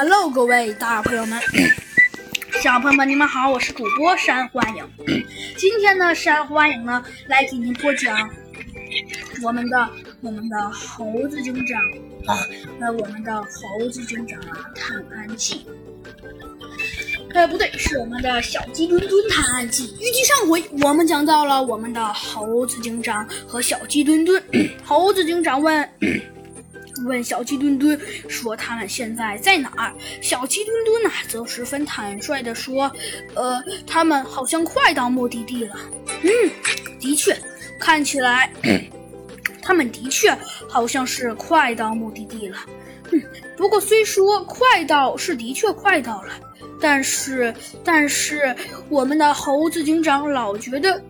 Hello，各位大朋友们、小朋友们，你们好，我是主播山欢迎。今天呢，山欢迎呢来给您播讲我们的我们的猴子警长啊，那，我们的猴子警长啊探案记。呃，不对，是我们的小鸡墩墩探案记。预计上回我们讲到了我们的猴子警长和小鸡墩墩。猴子警长问。问小鸡墩墩说：“他们现在在哪儿？”小鸡墩墩呢，则十分坦率地说：“呃，他们好像快到目的地了。”嗯，的确，看起来，他们的确好像是快到目的地了。嗯，不过虽说快到是的确快到了，但是，但是我们的猴子警长老觉得。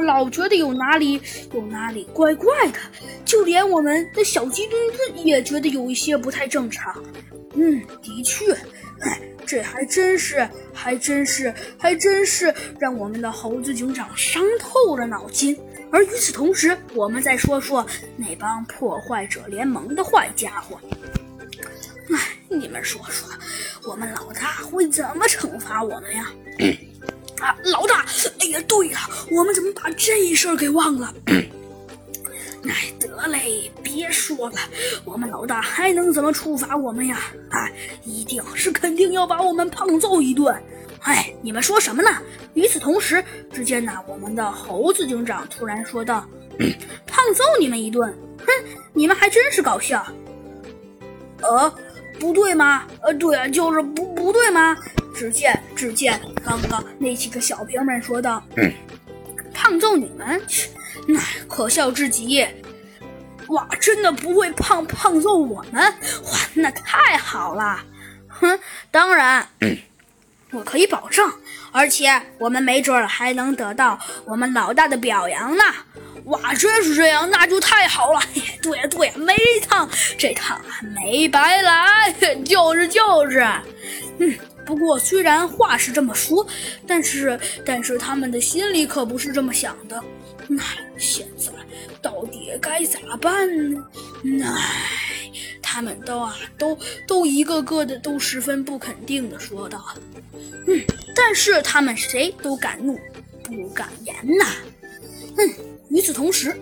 老觉得有哪里有哪里怪怪的，就连我们的小鸡墩墩也觉得有一些不太正常。嗯，的确，哎，这还真是，还真是，还真是让我们的猴子警长伤透了脑筋。而与此同时，我们再说说那帮破坏者联盟的坏家伙。哎，你们说说，我们老大会怎么惩罚我们呀？啊，老大！也，对了，我们怎么把这事儿给忘了？哎，得嘞，别说了，我们老大还能怎么处罚我们呀？哎，一定是肯定要把我们胖揍一顿！哎，你们说什么呢？与此同时，只见呢，我们的猴子警长突然说道：“胖揍你们一顿？哼，你们还真是搞笑。呃，不对吗？呃，对啊，就是不不对吗？”只见，只见刚刚那几个小兵们说道：“胖揍你们，那可笑至极！哇，真的不会胖胖揍我们？哇，那太好了！哼，当然，我可以保证，而且我们没准还能得到我们老大的表扬呢！哇，真是这样，那就太好了！对呀，对呀，没趟这趟没白来，就是就是，嗯。”不过，虽然话是这么说，但是，但是他们的心里可不是这么想的。那现在到底该咋办呢？唉，他们都啊，都都一个个的都十分不肯定的说道：“嗯，但是他们谁都敢怒，不敢言呐。”嗯，与此同时，